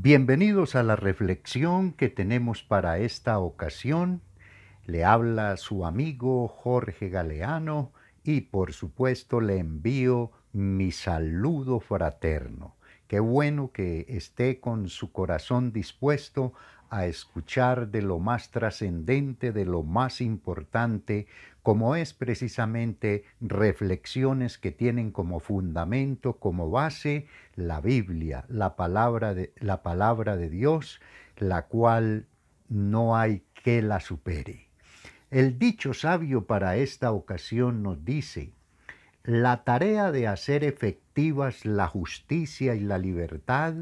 Bienvenidos a la reflexión que tenemos para esta ocasión. Le habla su amigo Jorge Galeano y por supuesto le envío mi saludo fraterno. Qué bueno que esté con su corazón dispuesto a escuchar de lo más trascendente, de lo más importante, como es precisamente reflexiones que tienen como fundamento, como base, la Biblia, la palabra de, la palabra de Dios, la cual no hay que la supere. El dicho sabio para esta ocasión nos dice, la tarea de hacer efectivas la justicia y la libertad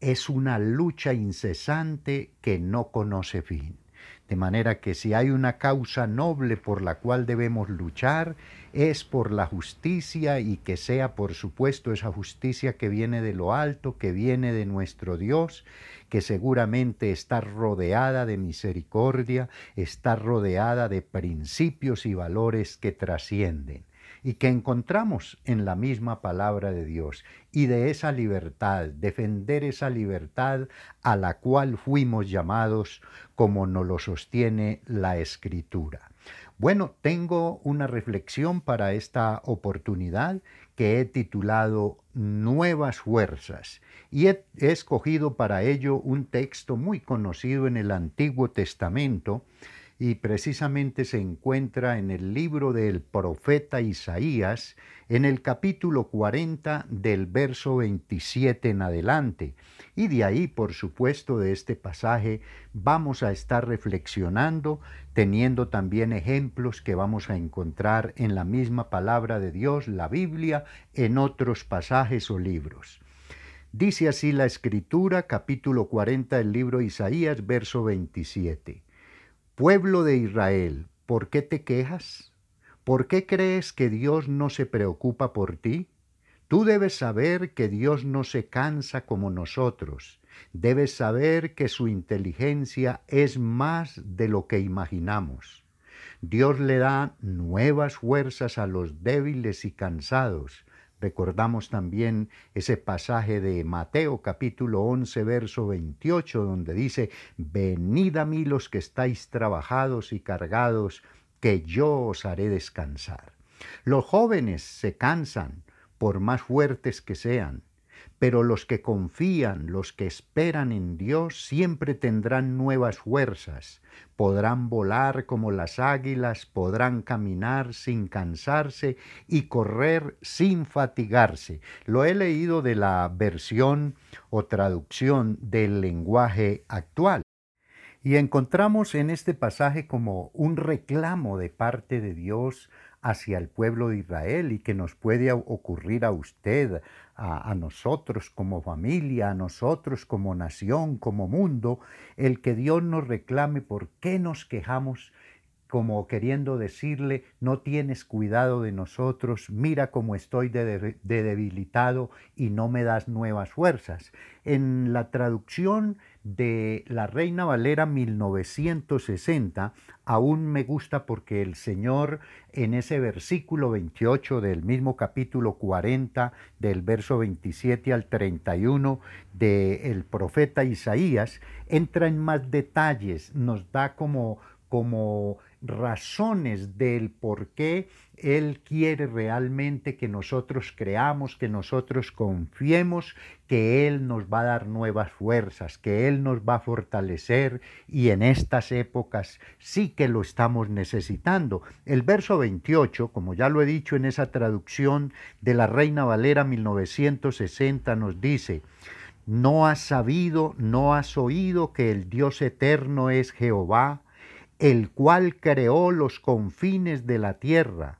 es una lucha incesante que no conoce fin. De manera que si hay una causa noble por la cual debemos luchar, es por la justicia y que sea, por supuesto, esa justicia que viene de lo alto, que viene de nuestro Dios, que seguramente está rodeada de misericordia, está rodeada de principios y valores que trascienden y que encontramos en la misma palabra de Dios y de esa libertad, defender esa libertad a la cual fuimos llamados como nos lo sostiene la escritura. Bueno, tengo una reflexión para esta oportunidad que he titulado Nuevas Fuerzas y he, escogido para ello un texto muy conocido en el Antiguo Testamento y precisamente se encuentra en el libro del profeta Isaías, en el capítulo 40 del verso 27 en adelante. Y de ahí, por supuesto, de este pasaje vamos a estar reflexionando, teniendo también ejemplos que vamos a encontrar en la misma palabra de Dios, la Biblia, en otros pasajes o libros. Dice así la escritura, capítulo 40 del libro Isaías, verso 27. Pueblo de Israel, ¿por qué te quejas? ¿Por qué crees que Dios no se preocupa por ti? Tú debes saber que Dios no se cansa como nosotros. Debes saber que su inteligencia es más de lo que imaginamos. Dios le da nuevas fuerzas a los débiles y cansados Recordamos también ese pasaje de Mateo capítulo 11 verso 28 donde dice, Venid a mí los que estáis trabajados y cargados, que yo os haré descansar. Los jóvenes se cansan por más fuertes que sean, pero los que confían, los que esperan en Dios, siempre tendrán nuevas fuerzas, podrán volar como las águilas, podrán caminar sin cansarse y correr sin fatigarse. Lo he leído de la versión o traducción del lenguaje actual. Y encontramos en este pasaje como un reclamo de parte de Dios hacia el pueblo de Israel y que nos puede ocurrir a usted, a, nosotros como familia, a nosotros como nación, como mundo, el que Dios nos reclame por qué nos quejamos como queriendo decirle, no tienes cuidado de nosotros, mira cómo estoy de, debilitado y no me das nuevas fuerzas. En la traducción de la Reina Valera 1960, aún me gusta porque el Señor en ese versículo 28 del mismo capítulo 40, del verso 27 al 31 del profeta Isaías, entra en más detalles, nos da como como razones del por qué Él quiere realmente que nosotros creamos, que nosotros confiemos, que Él nos va a dar nuevas fuerzas, que Él nos va a fortalecer y en estas épocas sí que lo estamos necesitando. El verso 28, como ya lo he dicho en esa traducción de la Reina Valera 1960, nos dice, no has sabido, no has oído que el Dios eterno es Jehová, el cual creó los confines de la tierra,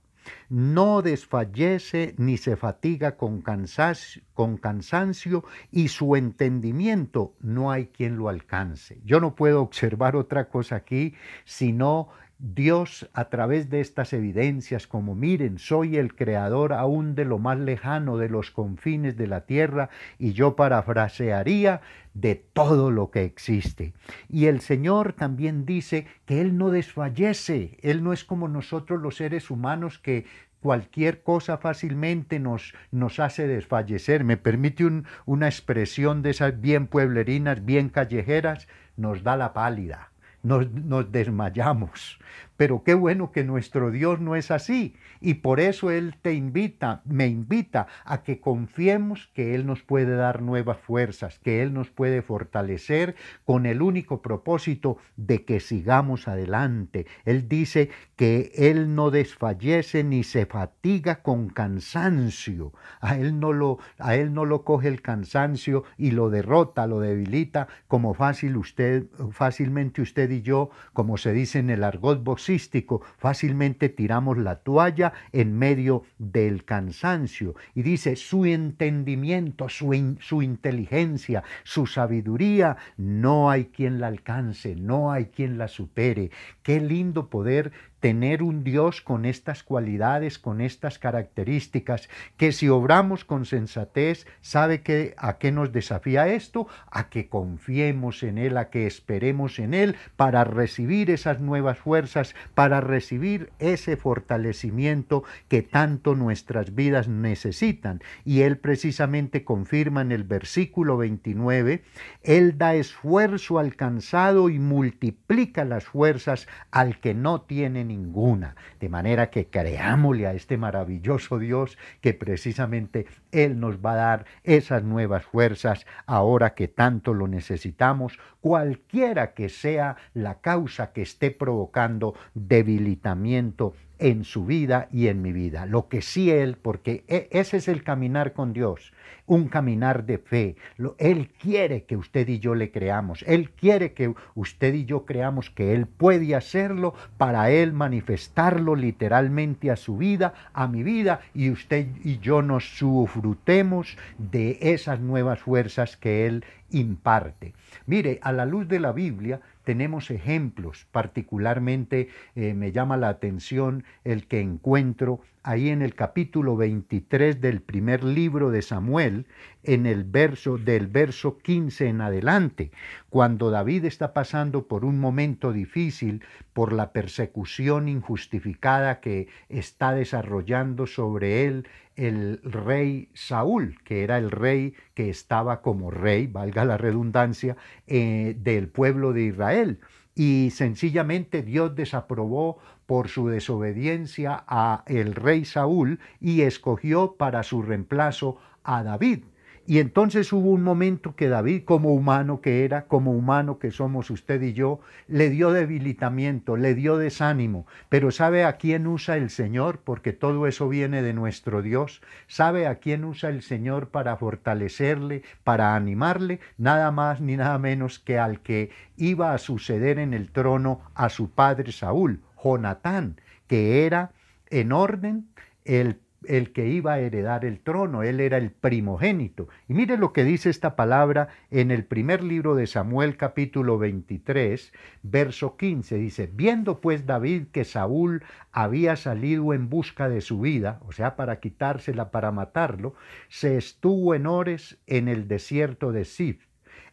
no desfallece ni se fatiga con cansancio, y su entendimiento no hay quien lo alcance. Yo no puedo observar otra cosa aquí sino Dios a través de estas evidencias, como miren, soy el creador aún de lo más lejano de los confines de la tierra, y yo parafrasearía de todo lo que existe. Y el Señor también dice que Él no desfallece, Él no es como nosotros los seres humanos que cualquier cosa fácilmente nos, hace desfallecer. Me permite una expresión de esas bien pueblerinas, bien callejeras, nos da la pálida, nos, nos desmayamos. Pero qué bueno que nuestro Dios no es así. Y por eso Él te invita, me invita a que confiemos que Él nos puede dar nuevas fuerzas, que Él nos puede fortalecer con el único propósito de que sigamos adelante. Él dice que Él no desfallece ni se fatiga con cansancio. A Él no lo, a él no lo coge el cansancio y lo derrota, lo debilita como fácil usted, fácilmente usted y yo, como se dice en el argot fácilmente tiramos la toalla en medio del cansancio. Y dice, su entendimiento, su, su inteligencia, su sabiduría, no hay quien la alcance, no hay quien la supere. Qué lindo poder tener un Dios con estas cualidades, con estas características, que si obramos con sensatez, ¿sabe que a qué nos desafía esto? A que confiemos en Él, a que esperemos en Él para recibir esas nuevas fuerzas, para recibir ese fortalecimiento que tanto nuestras vidas necesitan. Y Él precisamente confirma en el versículo 29, Él da esfuerzo al cansado y multiplica las fuerzas al que no tiene ninguna. De manera que creámosle a este maravilloso Dios que precisamente Él nos va a dar esas nuevas fuerzas ahora que tanto lo necesitamos, cualquiera que sea la causa que esté provocando debilitamiento en su vida y en mi vida. Lo que sí Él, porque e, ese es el caminar con Dios, un caminar de fe. Él quiere que usted y yo le creamos. Él quiere que usted y yo creamos que Él puede hacerlo para Él manifestarlo literalmente a su vida, a mi vida, y usted y yo nos sufrutemos de esas nuevas fuerzas que Él imparte. Mire, a la luz de la Biblia, tenemos ejemplos, particularmente eh, me llama la atención el que encuentro ahí en el capítulo 23 del primer libro de Samuel, en el verso del verso 15 en adelante, cuando David está pasando por un momento difícil por la persecución injustificada que está desarrollando sobre él el rey Saúl, que era el rey que estaba como rey, valga la redundancia, eh, del pueblo de Israel. Y sencillamente Dios desaprobó por su desobediencia a el rey Saúl y escogió para su reemplazo a David. Y entonces hubo un momento que David, como humano que era, como humano que somos usted y yo, le dio debilitamiento, le dio desánimo. Pero ¿sabe a quién usa el Señor? Porque todo eso viene de nuestro Dios. ¿Sabe a quién usa el Señor para fortalecerle, para animarle? Nada más ni nada menos que al que iba a suceder en el trono a su padre Saúl, Jonatán, que era en orden el el que iba a heredar el trono, él era el primogénito. Y mire lo que dice esta palabra en el primer libro de Samuel capítulo 23, verso 15. Dice, viendo pues David que Saúl había salido en busca de su vida, o sea, para quitársela, para matarlo, se estuvo en Ores en el desierto de Sif.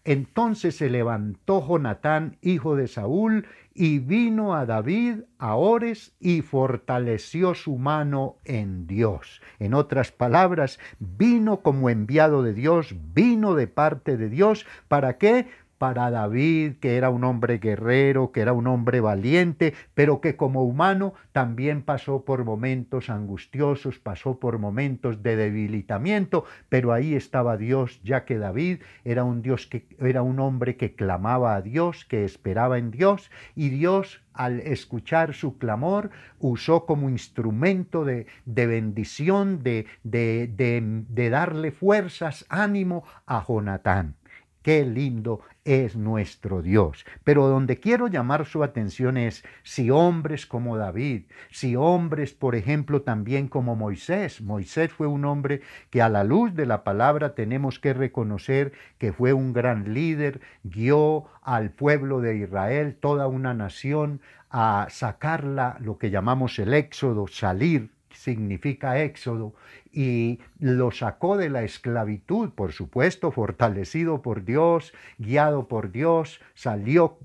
Entonces se levantó Jonatán, hijo de Saúl, y vino a David a Ores y fortaleció su mano en Dios. En otras palabras, vino como enviado de Dios, vino de parte de Dios. ¿Para qué? Para David, que era un hombre guerrero, que era un hombre valiente, pero que como humano también pasó por momentos angustiosos, pasó por momentos de debilitamiento, pero ahí estaba Dios, ya que David era un Dios que era un hombre que clamaba a Dios, que esperaba en Dios, y Dios al escuchar su clamor, usó como instrumento de, de bendición, de, de, de darle fuerzas, ánimo a Jonatán. Qué lindo es nuestro Dios. Pero donde quiero llamar su atención es si hombres como David, si hombres, por ejemplo, también como Moisés. Moisés fue un hombre que a la luz de la palabra tenemos que reconocer que fue un gran líder, guió al pueblo de Israel, toda una nación, a sacarla, lo que llamamos el éxodo, salir significa éxodo, y lo sacó de la esclavitud, por supuesto, fortalecido por Dios, guiado por Dios, salió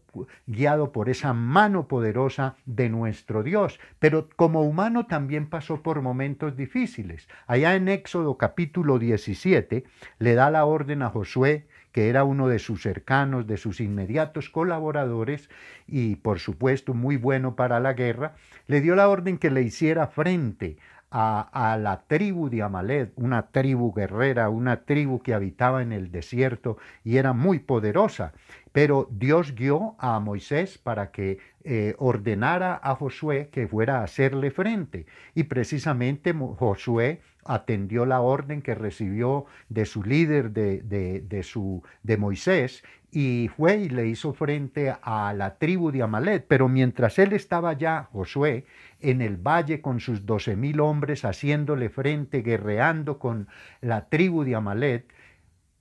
guiado por esa mano poderosa de nuestro Dios. Pero como humano también pasó por momentos difíciles. Allá en Éxodo capítulo 17 le da la orden a Josué que era uno de sus cercanos, de sus inmediatos colaboradores y por supuesto muy bueno para la guerra, le dio la orden que le hiciera frente a, la tribu de Amalek, una tribu guerrera, una tribu que habitaba en el desierto y era muy poderosa. Pero Dios guió a Moisés para que eh, ordenara a Josué que fuera a hacerle frente. Y precisamente Josué atendió la orden que recibió de su líder, de, de, su, de Moisés, y fue y le hizo frente a la tribu de Amalek. Pero mientras él estaba ya, Josué, en el valle con sus doce mil hombres haciéndole frente, guerreando con la tribu de Amalek,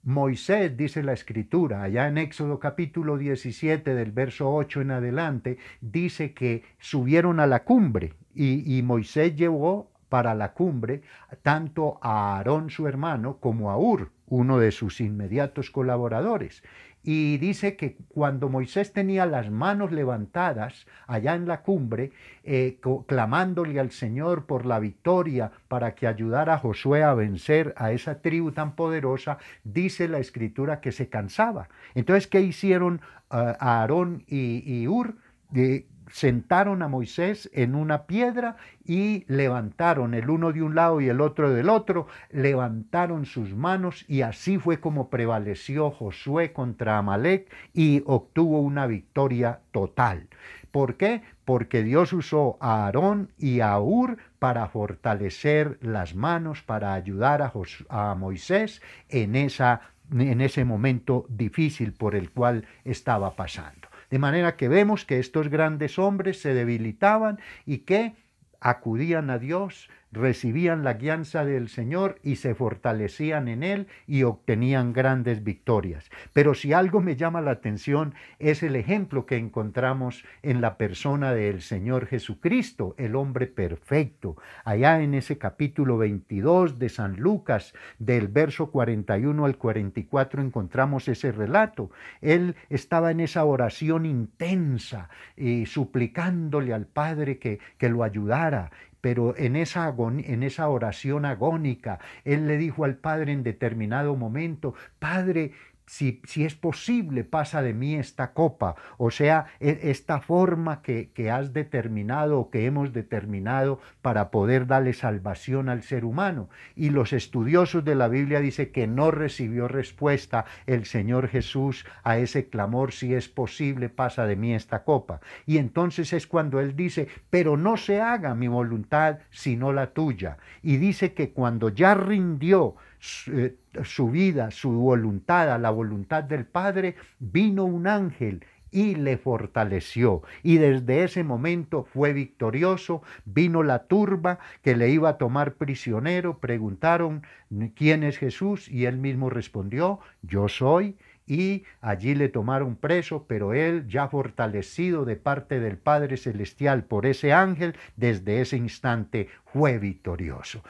Moisés, dice la escritura, allá en Éxodo capítulo 17 del verso 8 en adelante, dice que subieron a la cumbre y, y Moisés llevó para la cumbre tanto a Aarón su hermano como a Ur, uno de sus inmediatos colaboradores. Y dice que cuando Moisés tenía las manos levantadas allá en la cumbre, eh, clamándole al Señor por la victoria para que ayudara a Josué a vencer a esa tribu tan poderosa, dice la escritura que se cansaba. Entonces, ¿qué hicieron uh, Aarón y, Ur? De, sentaron a Moisés en una piedra y levantaron el uno de un lado y el otro del otro, levantaron sus manos y así fue como prevaleció Josué contra Amalek y obtuvo una victoria total. ¿Por qué? Porque Dios usó a Aarón y a Ur para fortalecer las manos, para ayudar a, a Moisés en, esa, en ese momento difícil por el cual estaba pasando. De manera que vemos que estos grandes hombres se debilitaban y que acudían a Dios recibían la guianza del Señor y se fortalecían en Él y obtenían grandes victorias. Pero si algo me llama la atención es el ejemplo que encontramos en la persona del Señor Jesucristo, el hombre perfecto. Allá en ese capítulo 22 de San Lucas, del verso 41 al 44, encontramos ese relato. Él estaba en esa oración intensa, y suplicándole al Padre que, que lo ayudara pero en esa, en esa oración agónica, él le dijo al Padre en determinado momento, Padre, si, es posible, pasa de mí esta copa, o sea, e, esta forma que, que has determinado o que hemos determinado para poder darle salvación al ser humano. Y los estudiosos de la Biblia dicen que no recibió respuesta el Señor Jesús a ese clamor, si es posible, pasa de mí esta copa. Y entonces es cuando Él dice, pero no se haga mi voluntad, sino la tuya. Y dice que cuando ya rindió, eh, su vida, su voluntad, a la voluntad del Padre, vino un ángel y le fortaleció. Y desde ese momento fue victorioso. Vino la turba que le iba a tomar prisionero. Preguntaron, ¿quién es Jesús? Y él mismo respondió, yo soy. Y allí le tomaron preso, pero él, ya fortalecido de parte del Padre Celestial por ese ángel, desde ese instante fue victorioso.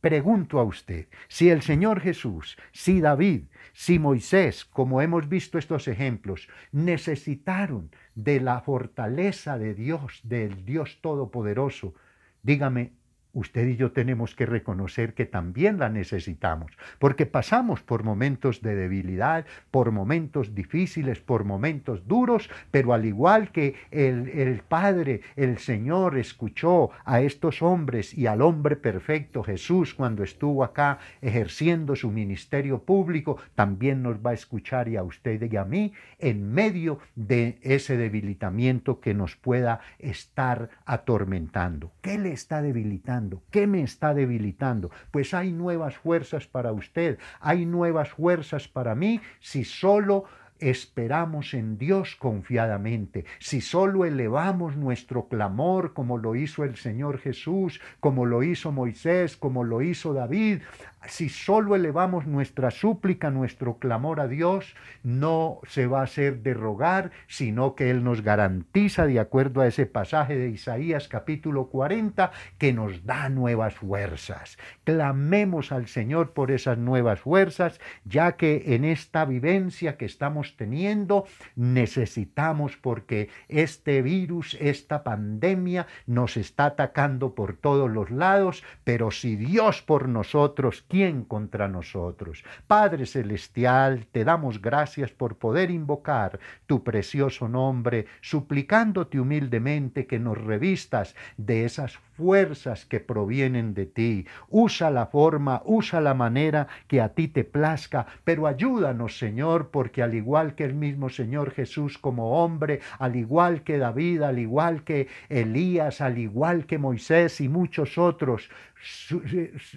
Pregunto a usted, si el Señor Jesús, si David, si Moisés, como hemos visto estos ejemplos, necesitaron de la fortaleza de Dios, del Dios Todopoderoso, dígame, usted y yo tenemos que reconocer que también la necesitamos, porque pasamos por momentos de debilidad, por momentos difíciles, por momentos duros, pero al igual que el, el, Padre, el Señor escuchó a estos hombres y al hombre perfecto Jesús cuando estuvo acá ejerciendo su ministerio público, también nos va a escuchar y a usted y a mí en medio de ese debilitamiento que nos pueda estar atormentando. ¿Qué le está debilitando? ¿Qué me está debilitando? Pues hay nuevas fuerzas para usted, hay nuevas fuerzas para mí si solo esperamos en Dios confiadamente, si solo elevamos nuestro clamor como lo hizo el Señor Jesús, como lo hizo Moisés, como lo hizo David, si solo elevamos nuestra súplica, nuestro clamor a Dios, no se va a hacer de rogar, sino que Él nos garantiza, de acuerdo a ese pasaje de Isaías capítulo 40, que nos da nuevas fuerzas. Clamemos al Señor por esas nuevas fuerzas, ya que en esta vivencia que estamos teniendo necesitamos porque este virus, esta pandemia nos está atacando por todos los lados, pero si Dios por nosotros, ¿quién contra nosotros? Padre Celestial, te damos gracias por poder invocar tu precioso nombre, suplicándote humildemente que nos revistas de esas fuerzas que provienen de ti. Usa la forma, usa la manera que a ti te plazca, pero ayúdanos, Señor, porque al igual que el mismo Señor Jesús como hombre, al igual que David, al igual que Elías, al igual que Moisés y muchos otros,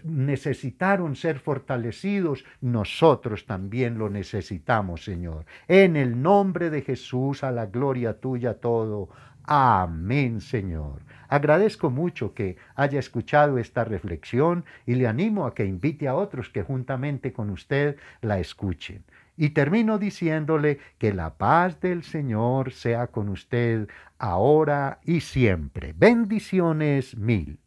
necesitaron ser fortalecidos, nosotros también lo necesitamos, Señor. En el nombre de Jesús, a la gloria tuya todo. Amén, Señor. Agradezco mucho que haya escuchado esta reflexión y le animo a que invite a otros que juntamente con usted la escuchen. Y termino diciéndole que la paz del Señor sea con usted ahora y siempre. Bendiciones mil.